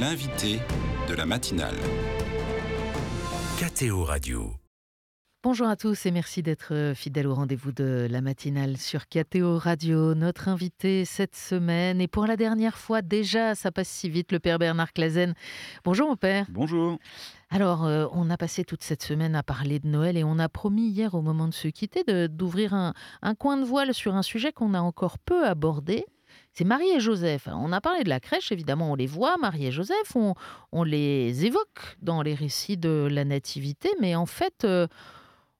L'invité de la matinale. KTO Radio. Bonjour à tous et merci d'être euh, fidèles au rendez-vous de la matinale sur KTO Radio. Notre invité cette semaine et pour la dernière fois déjà, ça passe si vite, le père Bernard Clazen. Bonjour mon père. Bonjour. Alors, euh, on a passé toute cette semaine à parler de Noël et on a promis hier au moment de se quitter d'ouvrir un, un coin de voile sur un sujet qu'on a encore peu abordé. C'est Marie et Joseph. On a parlé de la crèche, évidemment, on les voit, Marie et Joseph, on, on les évoque dans les récits de la Nativité, mais en fait, euh,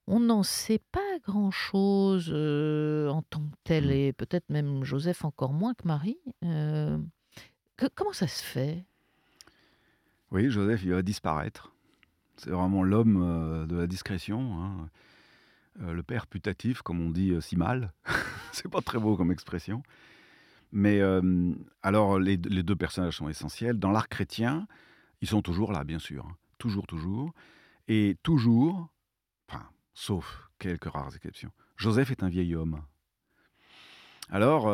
on n'en sait pas grand-chose euh, en tant que tel, Mm. et peut-être même Joseph encore moins que Marie. Euh, que- comment ça se fait? Oui, Joseph, il va disparaître. C'est vraiment l'homme de la discrétion. hein. Le père putatif, comme on dit si mal. C'est pas très beau comme expression. Mais alors, les, deux personnages sont essentiels. Dans l'art chrétien, ils sont toujours là, bien sûr. hein. Toujours, toujours. Et toujours, sauf quelques rares exceptions, Joseph est un vieil homme. Alors,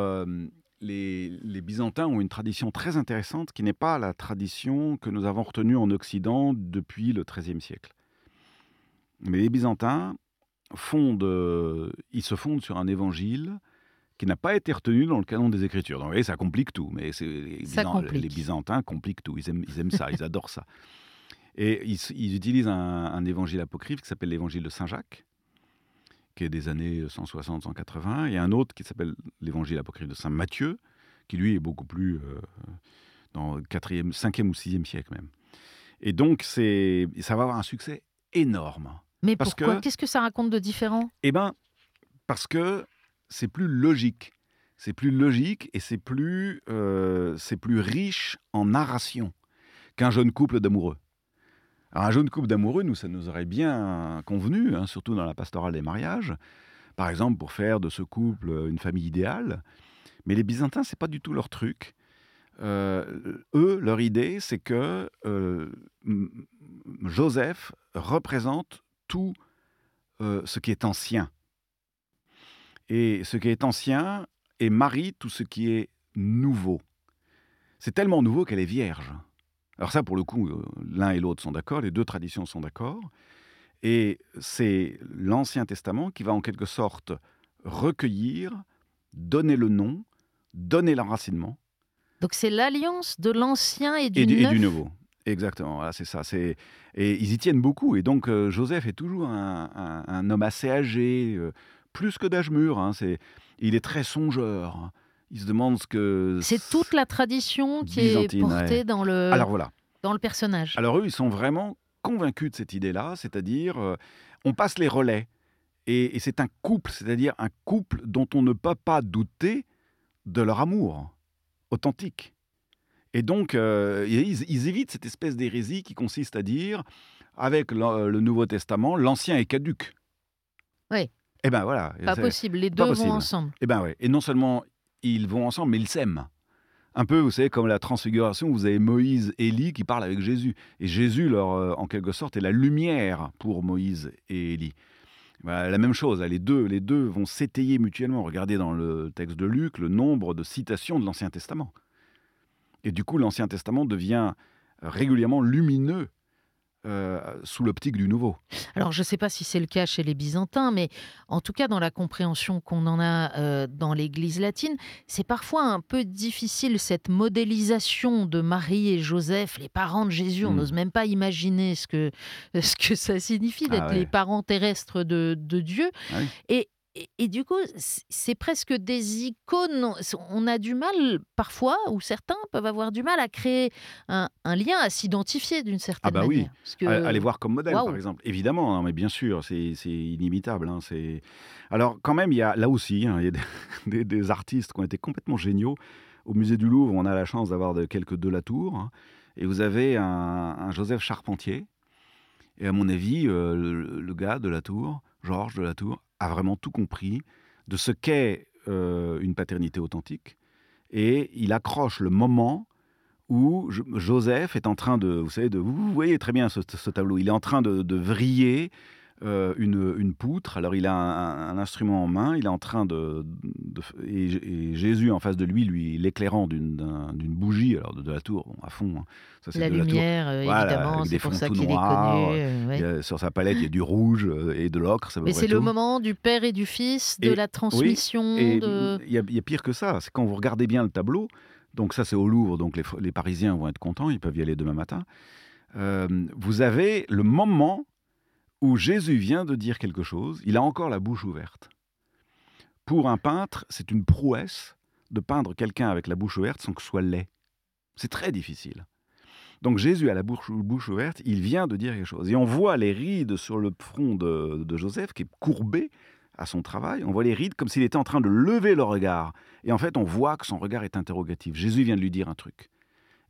les, Byzantins ont une tradition très intéressante qui n'est pas la tradition que nous avons retenue en Occident depuis le XIIIe siècle. Mais les Byzantins ils se fondent sur un évangile qui n'a pas été retenu dans le canon des Écritures. Donc, vous voyez, ça complique tout. Mais les, complique. Byzantins compliquent tout. Ils aiment, ils aiment ça, ils adorent ça. Et ils, utilisent un, un évangile apocryphe qui s'appelle l'évangile de Saint Jacques, qui est des années 160-180, et un autre qui s'appelle l'évangile apocryphe de Saint Matthieu, qui lui est beaucoup plus euh, dans le 4e, 5e ou 6e siècle même. Et donc, c'est, ça va avoir un succès énorme. Mais Parce pourquoi? que- Qu'est-ce que ça raconte de différent? Eh bien, parce que c'est plus logique. C'est plus logique et c'est plus, euh, c'est plus riche en narration qu'un jeune couple d'amoureux. Alors, un jeune couple d'amoureux, nous, ça nous aurait bien convenu, hein, surtout dans la pastorale des mariages, par exemple pour faire de ce couple une famille idéale. Mais les Byzantins, c'est pas du tout leur truc. Euh, eux, leur idée, c'est que euh, Joseph représente tout ce qui est ancien. Et ce qui est ancien et Marie tout ce qui est nouveau. C'est tellement nouveau qu'elle est vierge. Alors ça, pour le coup, euh, l'un et l'autre sont d'accord, les deux traditions sont d'accord. Et c'est l'Ancien Testament qui va en quelque sorte recueillir, donner le nom, donner l'enracinement Donc c'est l'alliance de l'ancien et du et, du- et neuf. du nouveau. Exactement, voilà, c'est ça. C'est et ils y tiennent beaucoup. Et donc euh, Joseph est toujours un, un- un homme assez âgé, euh, plus que d'âge mûr. hein, c'est, il est très songeur. Il se demande ce que. C'est toute la tradition qui Byzantine, est portée ouais. dans le, Alors voilà. dans le personnage. Alors eux, ils sont vraiment convaincus de cette idée-là, c'est-à-dire euh, on passe les relais. Et, et c'est un couple, c'est-à-dire un couple dont on ne peut pas douter de leur amour authentique. Et donc, euh, ils, ils évitent cette espèce d'hérésie qui consiste à dire, avec le, le Nouveau Testament, l'Ancien est caduque. Oui. Eh ben voilà. pas possible, les deux vont ensemble. eh ben ouais. Et non seulement ils vont ensemble, mais ils s'aiment. Un peu, vous savez, comme la transfiguration, vous avez Moïse et Élie qui parlent avec Jésus. Et Jésus, leur, euh, en quelque sorte, est la lumière pour Moïse et Élie. Voilà, la même chose, hein, les deux, les deux vont s'étayer mutuellement. Regardez dans le texte de Luc le nombre de citations de l'Ancien Testament. Et du coup, l'Ancien Testament devient régulièrement lumineux euh, sous l'optique du Nouveau. Alors, je ne sais pas si c'est le cas chez les Byzantins, mais en tout cas, dans la compréhension qu'on en a euh, dans l'Église latine, c'est parfois un peu difficile cette modélisation de Marie et Joseph, les parents de Jésus. On Mm. n'ose même pas imaginer ce que, ce que ça signifie d'être Ah ouais. les parents terrestres de, de Dieu. Ah oui. Et, et, et du coup, c'est presque des icônes. On a du mal, parfois, ou certains peuvent avoir du mal à créer un, un lien, à s'identifier d'une certaine bah oui. manière. Parce que- À- Allez voir comme modèle, par exemple. Évidemment, non, mais bien sûr, c'est inimitable. hein, c'est- Alors, quand même, il y a là aussi, hein, il y a des, des- des artistes qui ont été complètement géniaux. Au musée du Louvre, on a la chance d'avoir de, quelques de la tour. hein, et vous avez un, un Joseph Charpentier. Et à mon avis, euh, le, le gars de la tour, Georges de la tour, vraiment tout compris de ce qu'est euh, une paternité authentique. Et il accroche le moment où Jo- Joseph est en train de, vous savez, de, vous voyez très bien ce, ce tableau, il est en train de, de vriller euh, une, une poutre. Alors il a un, un instrument en main, il est en train de, de- et, et Jésus en face de lui, lui l'éclairant d'une d'un- d'une bougie, alors de, de la tour bon, à fond. hein. Ça, La de la tour. lumière, euh, Voilà, évidemment, c'est pour ça qu'il est connu. euh, ouais. A- sur sa palette, il y a du rouge euh, et de l'ocre. Mais c'est le moment du père et du fils, de Et- la transmission. Il y, a- il y a pire que ça, c'est quand vous regardez bien le tableau, donc ça c'est au Louvre, donc les, les Parisiens vont être contents, ils peuvent y aller demain matin. Euh, vous avez le moment où Jésus vient de dire quelque chose, il a encore la bouche ouverte. Pour un peintre, c'est une prouesse de peindre quelqu'un avec la bouche ouverte sans que ce soit laid. C'est très difficile. Donc Jésus a la bouche, bouche ouverte, il vient de dire quelque chose. Et on voit les rides sur le front de, de Joseph qui est courbé à son travail. On voit les rides comme s'il était en train de lever le regard. Et en fait, on voit que son regard est interrogatif. Jésus vient de lui dire un truc.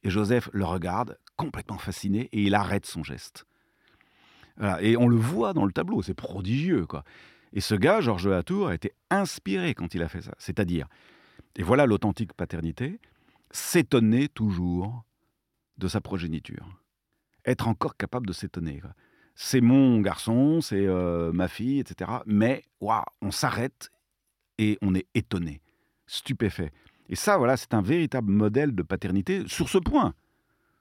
Et Joseph le regarde, complètement fasciné, et il arrête son geste. Et on le voit dans le tableau, c'est prodigieux. quoi. Et ce gars, Georges Latour, a été inspiré quand il a fait ça. C'est-à-dire, et voilà l'authentique paternité, s'étonner toujours de sa progéniture. Être encore capable de s'étonner. C'est mon garçon, c'est euh, ma fille, etc. Mais waouh, on s'arrête et on est étonné, stupéfait. Et ça, voilà, c'est un véritable modèle de paternité sur ce point.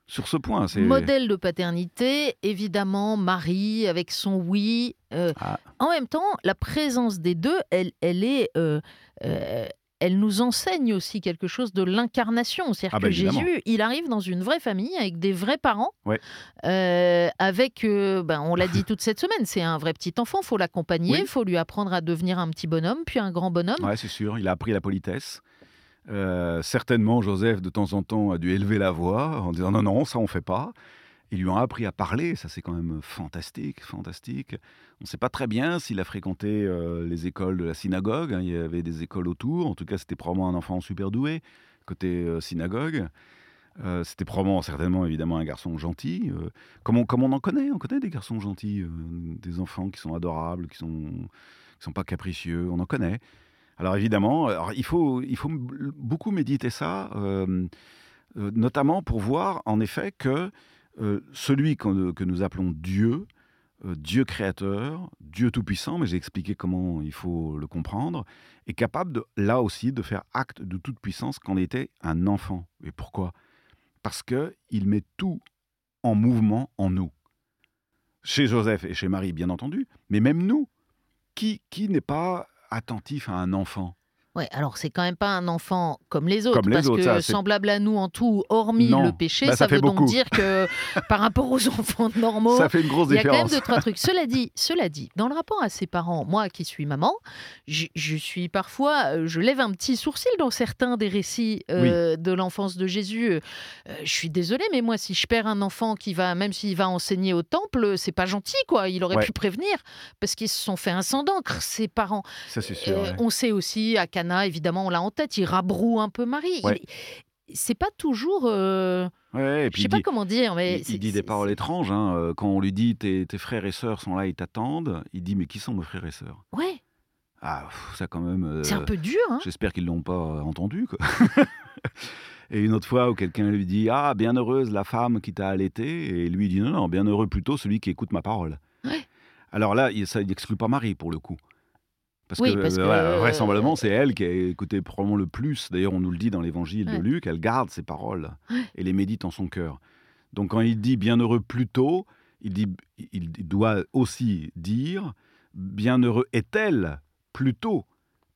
Sur ce point, c'est Modèle de paternité, évidemment, Marie avec son oui. euh, Ah. En même temps, la présence des deux, elle, elle est, euh, euh, elle nous enseigne aussi quelque chose de l'incarnation. C'est-à-dire Ah bah, que évidemment. Jésus, il arrive dans une vraie famille avec des vrais parents, Ouais. euh, avec, euh, ben, on l'a dit toute cette semaine, c'est un vrai petit enfant, faut l'accompagner, Oui. faut lui apprendre à devenir un petit bonhomme, puis un grand bonhomme. Ouais, c'est sûr, il a appris la politesse. Euh, certainement, Joseph, de temps en temps, a dû élever la voix en disant non, non, ça on fait pas. Ils lui ont appris à parler, ça c'est quand même fantastique, fantastique. On ne sait pas très bien s'il a fréquenté euh, les écoles de la synagogue, hein, il y avait des écoles autour, en tout cas c'était probablement un enfant super doué, côté euh, synagogue. C'était probablement, certainement, évidemment, un garçon gentil. comme, on, comme on en connaît, on connaît des garçons gentils, des enfants qui sont adorables, qui sont, qui sont pas capricieux, on en connaît. Alors évidemment, il, faut, il beaucoup méditer ça, euh, euh, notamment pour voir en effet que euh, celui que nous appelons Dieu, Dieu créateur, Dieu tout-puissant, mais j'ai expliqué comment il faut le comprendre, est capable là aussi de faire acte de toute puissance quand on était un enfant. Et pourquoi? Parce qu'il met tout en mouvement en nous. Chez Joseph et chez Marie, bien entendu, mais même nous, qui n'est pas attentif à un enfant Ouais, alors c'est quand même pas un enfant comme les autres, Comme les parce autres, que ça, semblable à nous en tout, hormis Non, le péché, bah, ça, ça veut donc dire que par rapport aux enfants normaux, Ça fait une grosse il y a quand même deux, trois trucs. Cela dit, cela dit, dans le rapport à ses parents, moi qui suis maman, je, je suis parfois, euh, je lève un petit sourcil dans certains des récits euh, de l'enfance de Jésus. Euh, je suis désolée, mais moi, si je perds un enfant qui va, même s'il va enseigner au temple, c'est pas gentil, quoi. Il aurait Ouais. pu prévenir parce qu'ils se sont fait un sang d'encre, ses parents. Ça, c'est sûr. Euh, ouais. On sait aussi, à Cana, évidemment, on l'a en tête, il rabroue un peu Marie. Ouais. Il- C'est pas toujours. euh, Ouais, et je sais pas dit, comment dire, mais. il- dit des paroles étranges. hein, euh, Quand on lui dit tes, tes frères et sœurs sont là, ils t'attendent, il dit mais qui sont mes frères et sœurs? Ouais, Ah, ça quand même. euh, c'est un peu dur, hein. J'espère qu'ils l'ont pas entendu. quoi. et une autre fois où quelqu'un lui dit ah bien heureuse la femme qui t'a allaité et lui il dit non non bien heureux plutôt celui qui écoute ma parole. Ouais. Alors là ça n'exclut pas Marie pour le coup. Parce Oui, que, parce euh, que- voilà, vraisemblablement, c'est elle qui a écouté probablement le plus. D'ailleurs, on nous le dit dans l'évangile Ouais. de Luc, elle garde ses paroles et les médite en son cœur. Donc quand il dit bienheureux plutôt, il, dit, il doit aussi dire bienheureux est-elle plutôt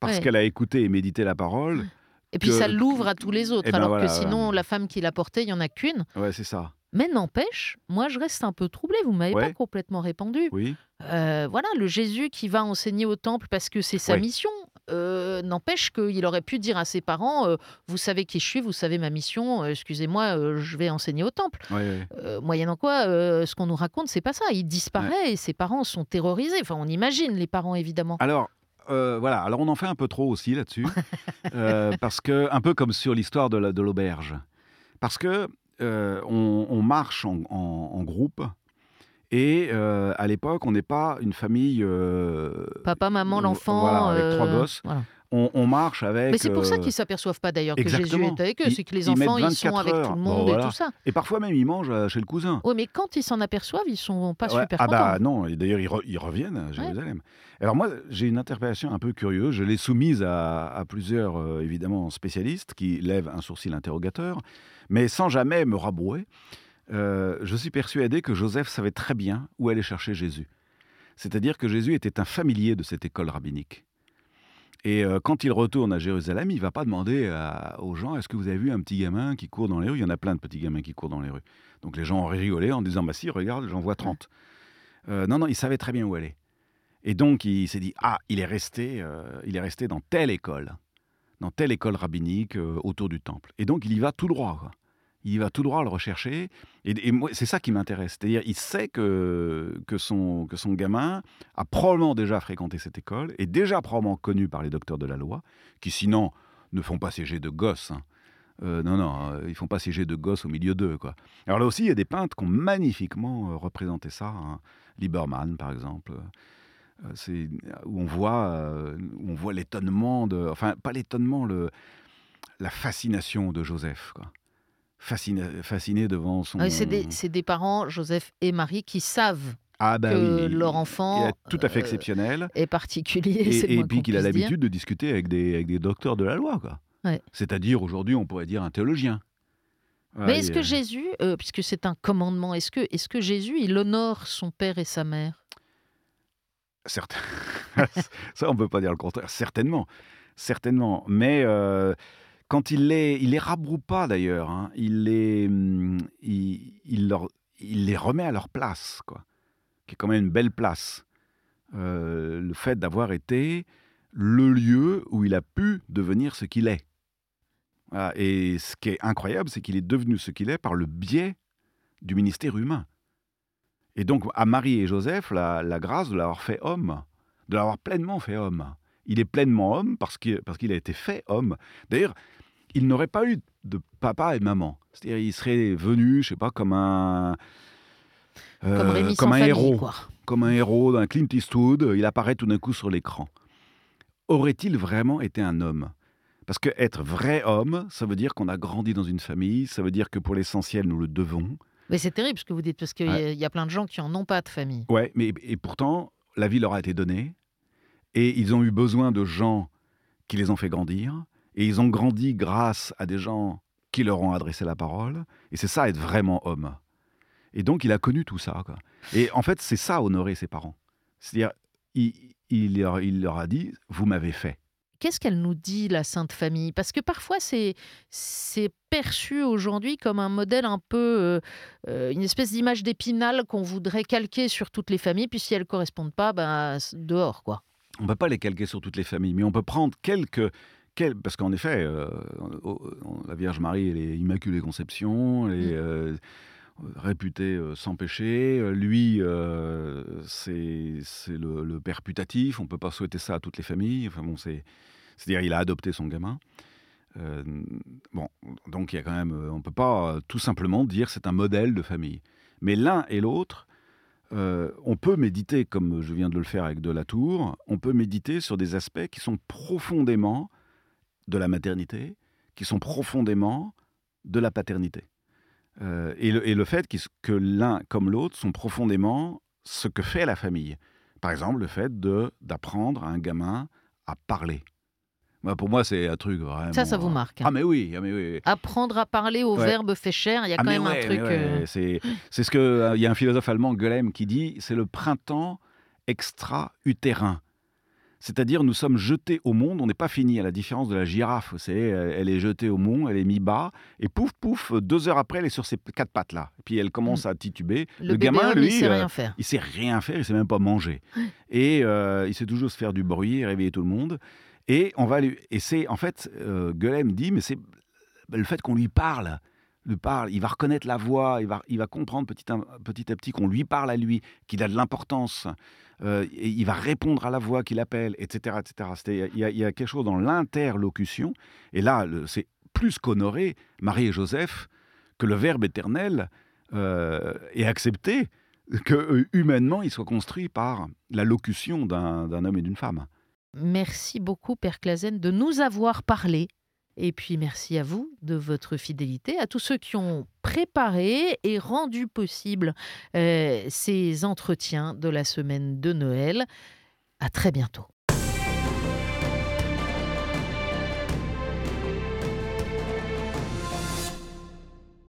parce Ouais. qu'elle a écouté et médité la parole. Et puis que- ça l'ouvre à tous les autres, Eh ben alors voilà, que sinon, la femme qui l'a porté, il n'y en a qu'une. Ouais, c'est ça. Mais n'empêche, moi je reste un peu troublée, vous m'avez Ouais. pas complètement répandu. Oui. Euh, voilà, le Jésus qui va enseigner au temple parce que c'est sa Ouais. mission, euh, n'empêche qu'il aurait pu dire à ses parents, euh, vous savez qui je suis, vous savez ma mission, excusez-moi, euh, je vais enseigner au temple. Moyennant quoi, ce qu'on nous raconte, c'est pas ça. Il disparaît et ses parents sont terrorisés. Enfin, on imagine les parents évidemment. Alors, voilà. Alors, on en fait un peu trop aussi là-dessus. Parce que, un peu comme sur l'histoire de la- de l'auberge. Parce que euh, on, on marche en, en- en groupe. Et euh, à l'époque, on n'est pas une famille. euh, Papa, maman, l'enfant. voilà, avec trois gosses. voilà. On, on marche avec. Mais c'est pour ça euh, qu'ils s'aperçoivent pas d'ailleurs que Jésus est avec eux. C'est que les ils enfants, ils sont 24 avec tout le Bon, monde et tout ça. Et parfois même, ils mangent euh, chez le cousin. Oui, mais quand ils s'en aperçoivent, ils sont pas Ouais, super ah contents. bah non, et d'ailleurs ils, re- ils reviennent à Jérusalem. Alors moi j'ai une interpellation un peu curieuse, je l'ai soumise à, à plusieurs euh, évidemment spécialistes qui lèvent un sourcil interrogateur, mais sans jamais me rabrouer. Euh, je suis persuadé que Joseph savait très bien où aller chercher Jésus. C'est-à-dire que Jésus était un familier de cette école rabbinique. Et euh, quand il retourne à Jérusalem, il ne va pas demander à- aux gens est-ce que vous avez vu un petit gamin qui court dans les rues? Il y en a plein de petits gamins qui courent dans les rues. Donc les gens ont rigolé en disant bah si, regarde, j'en vois 30. Euh, non, non, il savait très bien où aller. Et donc il s'est dit ah, il est resté, euh, il est resté dans telle école, dans telle école rabbinique autour du temple. Et donc il y va tout droit. quoi. Il va tout droit le rechercher. Et, et c'est ça qui m'intéresse. C'est-à-dire, il sait que, que, son, que son gamin a probablement déjà fréquenté cette école, est déjà probablement connu par les docteurs de la loi, qui sinon ne font pas siéger de gosses. hein. Euh, non, non, euh, ils font pas siéger de gosses au milieu d'eux. Quoi. Alors là aussi, il y a des peintres qui ont magnifiquement euh, représenté ça. hein. Lieberman, par exemple. C'est où on voit, voit l'étonnement de, enfin pas l'étonnement, le, la fascination de Joseph, quoi. Fasciné, fasciné devant son. Ah c'est des, parents, Joseph et Marie, qui savent ah bah que oui, leur enfant est tout à fait euh, exceptionnel. est particulier. Et, puis qu'il a l'habitude de discuter avec des, avec des docteurs de la loi, quoi. Ouais. C'est-à-dire aujourd'hui, on pourrait dire un théologien. Mais est-ce que Jésus, euh, puisque c'est un commandement, est-ce que, est que Jésus, il honore son père et sa mère? Certes- Ça, on peut pas dire le contraire. Certainement, certainement. Mais euh, quand il les, il rabroue pas d'ailleurs. hein. Il les, hum, il, les remet à leur place, quoi. Qui est quand même une belle place. Euh, le fait d'avoir été le lieu où il a pu devenir ce qu'il est. Et ce qui est incroyable, c'est qu'il est devenu ce qu'il est par le biais du ministère humain. Et donc, à Marie et Joseph, la, grâce de l'avoir fait homme, de l'avoir pleinement fait homme. Il est pleinement homme parce qu'il a été fait homme. D'ailleurs, il n'aurait pas eu de papa et maman. C'est-à-dire, il serait venu, je sais pas, comme un. Euh, comme un famille, héros, quoi. comme un héros d'un Clint Eastwood, il apparaît tout d'un coup sur l'écran. Aurait-il vraiment été un homme? Parce que être vrai homme, ça veut dire qu'on a grandi dans une famille, ça veut dire que pour l'essentiel, nous le devons. Mais c'est terrible ce que vous dites, parce qu'il Ouais. y a plein de gens qui en ont pas de famille. Ouais, mais et pourtant, la vie leur a été donnée et ils ont eu besoin de gens qui les ont fait grandir et ils ont grandi grâce à des gens qui leur ont adressé la parole et c'est ça être vraiment homme. Et donc il a connu tout ça. Quoi. Et en fait, c'est ça honorer ses parents. C'est-à-dire, il, il leur, il leur a dit Vous m'avez fait. Qu'est-ce qu'elle nous dit, la Sainte Famille? Parce que parfois, c'est c'est perçu aujourd'hui comme un modèle un peu, euh, euh, une espèce d'image d'épinal qu'on voudrait calquer sur toutes les familles, puis si elles correspondent pas, ben, dehors, quoi. On ne peut pas les calquer sur toutes les familles, mais on peut prendre quelques. Quel- parce qu'en effet, euh, la Vierge Marie, elle est Immaculée Conception, elle est euh, réputée euh, sans péché. Lui, euh, c'est le, le père putatif. On ne peut pas souhaiter ça à toutes les familles. Enfin bon, c'est. C'est-à-dire, il a adopté son gamin. Bon, donc il y a quand même. On ne peut pas tout simplement dire c'est un modèle de famille. Mais l'un et l'autre, euh, on peut méditer, comme je viens de le faire avec de la tour, on peut méditer sur des aspects qui sont profondément de la maternité, qui sont profondément de la paternité. Euh, et, le, et le fait que l'un comme l'autre sont profondément ce que fait la famille. Par exemple, le fait de d'apprendre à un gamin à parler. Moi, pour moi, c'est un truc vraiment. Ça, ça vous marque. hein. Ah mais oui, ah mais oui. Apprendre à parler au Ouais. verbe fait cher, il y a Ah, quand même un truc. ouais, euh, C'est ce que euh, il y a un philosophe allemand Goelem qui dit, c'est le printemps extra-utérin. C'est-à-dire, nous sommes jetés au monde, on n'est pas fini, à la différence de la girafe. Vous savez, elle est jetée au monde, elle est mise bas, et pouf, pouf, deux heures après, elle est sur ses quatre pattes là. Et puis elle commence à tituber. le, gamin, lui, il sait euh, rien faire. il sait rien faire, il sait même pas manger. Et euh, il sait toujours se faire du bruit, réveiller tout le monde. Et on va lui, et c'est en fait, euh, dit, mais c'est le fait qu'on lui parle, parle, il va reconnaître la voix, il va, il va comprendre petit à petit, qu'on lui parle à lui, qu'il a de l'importance, euh, et il va répondre à la voix qu'il appelle, etc., etc. Il y, a- il y a quelque chose dans l'interlocution, et là, c'est plus qu'honorer Marie et Joseph que le Verbe éternel euh, est accepté que euh, humainement il soit construit par la locution d'un homme et d'une femme. Merci beaucoup, Père Clazen, de nous avoir parlé. Et puis merci à vous de votre fidélité, à tous ceux qui ont préparé et rendu possible euh, ces entretiens de la semaine de Noël. À très bientôt.